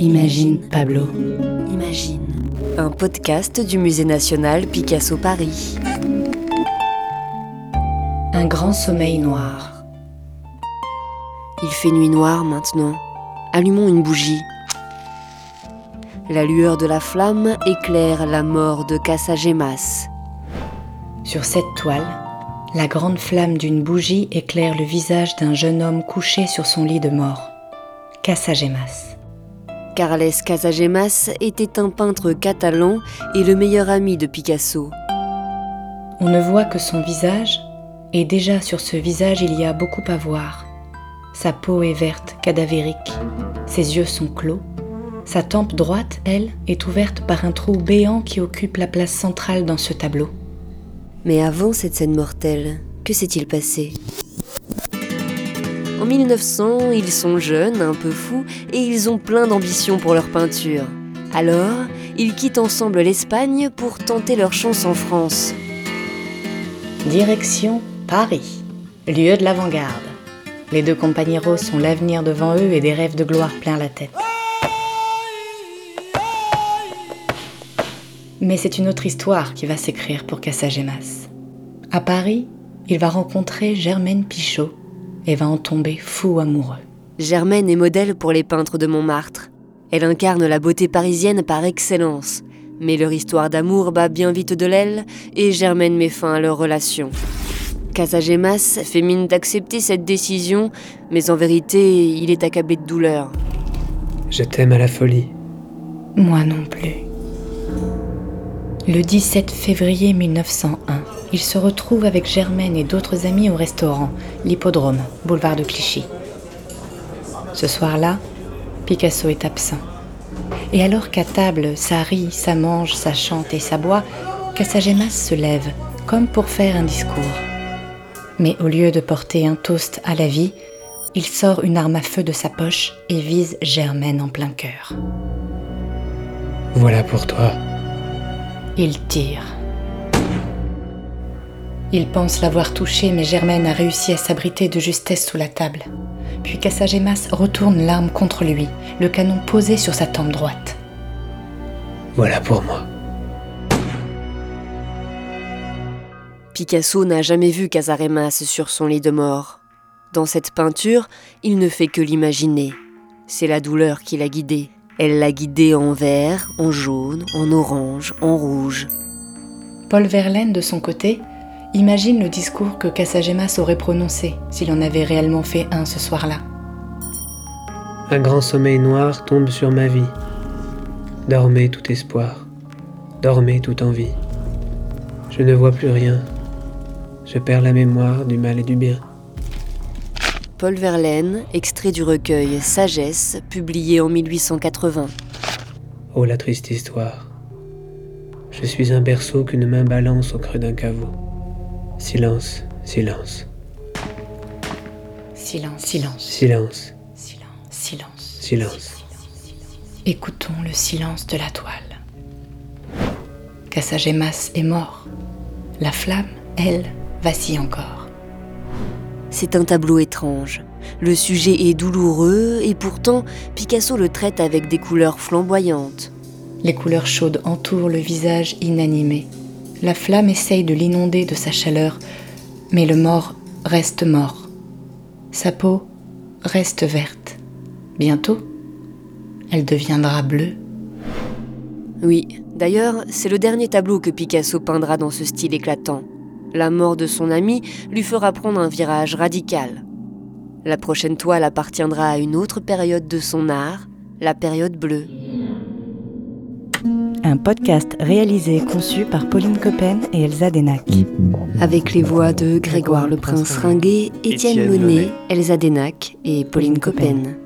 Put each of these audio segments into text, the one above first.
Imagine Pablo. Imagine. Un podcast du Musée national Picasso Paris. Un grand sommeil noir. Il fait nuit noire maintenant. Allumons une bougie. La lueur de la flamme éclaire la mort de Casagemas. Sur cette toile, la grande flamme d'une bougie éclaire le visage d'un jeune homme couché sur son lit de mort. Casagemas. Carles Casagemas était un peintre catalan et le meilleur ami de Picasso. On ne voit que son visage, et déjà sur ce visage il y a beaucoup à voir. Sa peau est verte, cadavérique, ses yeux sont clos, sa tempe droite, elle, est ouverte par un trou béant qui occupe la place centrale dans ce tableau. Mais avant cette scène mortelle, que s'est-il passé? En 1900, ils sont jeunes, un peu fous, et ils ont plein d'ambition pour leur peinture. Alors, ils quittent ensemble l'Espagne pour tenter leur chance en France. Direction Paris, lieu de l'avant-garde. Les deux compagnons ont l'avenir devant eux et des rêves de gloire plein la tête. Mais c'est une autre histoire qui va s'écrire pour Casagemas. À Paris, il va rencontrer Germaine Pichot et va en tomber fou amoureux. Germaine est modèle pour les peintres de Montmartre. Elle incarne la beauté parisienne par excellence. Mais leur histoire d'amour bat bien vite de l'aile et Germaine met fin à leur relation. Casagemas fait mine d'accepter cette décision, mais en vérité, il est accablé de douleur. Je t'aime à la folie. Moi non plus. Le 17 février 1901, il se retrouve avec Germaine et d'autres amis au restaurant, l'Hippodrome, boulevard de Clichy. Ce soir-là, Picasso est absent. Et alors qu'à table, ça rit, ça mange, ça chante et ça boit, Casagemas se lève, comme pour faire un discours. Mais au lieu de porter un toast à la vie, il sort une arme à feu de sa poche et vise Germaine en plein cœur. Voilà pour toi. Il tire. Il pense l'avoir touchée, mais Germaine a réussi à s'abriter de justesse sous la table. Puis Casagemas retourne l'arme contre lui, le canon posé sur sa tempe droite. Voilà pour moi. Picasso n'a jamais vu Casaremas sur son lit de mort. Dans cette peinture, il ne fait que l'imaginer. C'est la douleur qui l'a guidé. Elle l'a guidé en vert, en jaune, en orange, en rouge. Paul Verlaine, de son côté, imagine le discours que Casagemas aurait prononcé s'il en avait réellement fait un ce soir-là. Un grand sommeil noir tombe sur ma vie. Dormez tout espoir. Dormez toute envie. Je ne vois plus rien. Je perds la mémoire du mal et du bien. Paul Verlaine, extrait du recueil Sagesse, publié en 1880. Oh la triste histoire. Je suis un berceau qu'une main balance au creux d'un caveau. Silence, silence, Silence, silence, silence, silence, silence. silence. Écoutons le silence de la toile. Casagemas est mort. La flamme, elle, vacille encore. C'est un tableau étrange. Le sujet est douloureux et pourtant Picasso le traite avec des couleurs flamboyantes. Les couleurs chaudes entourent le visage inanimé. La flamme essaye de l'inonder de sa chaleur, mais le mort reste mort. Sa peau reste verte. Bientôt, elle deviendra bleue. Oui, d'ailleurs, c'est le dernier tableau que Picasso peindra dans ce style éclatant. La mort de son ami lui fera prendre un virage radical. La prochaine toile appartiendra à une autre période de son art, la période bleue. Un podcast réalisé et conçu par Pauline Coppen et Elsa Denac. Avec les voix de Grégoire le Prince Ringuet, Étienne Monet, Elsa Denac et Pauline Coppen.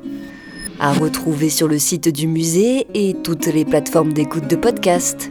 À retrouver sur le site du musée et toutes les plateformes d'écoute de podcast.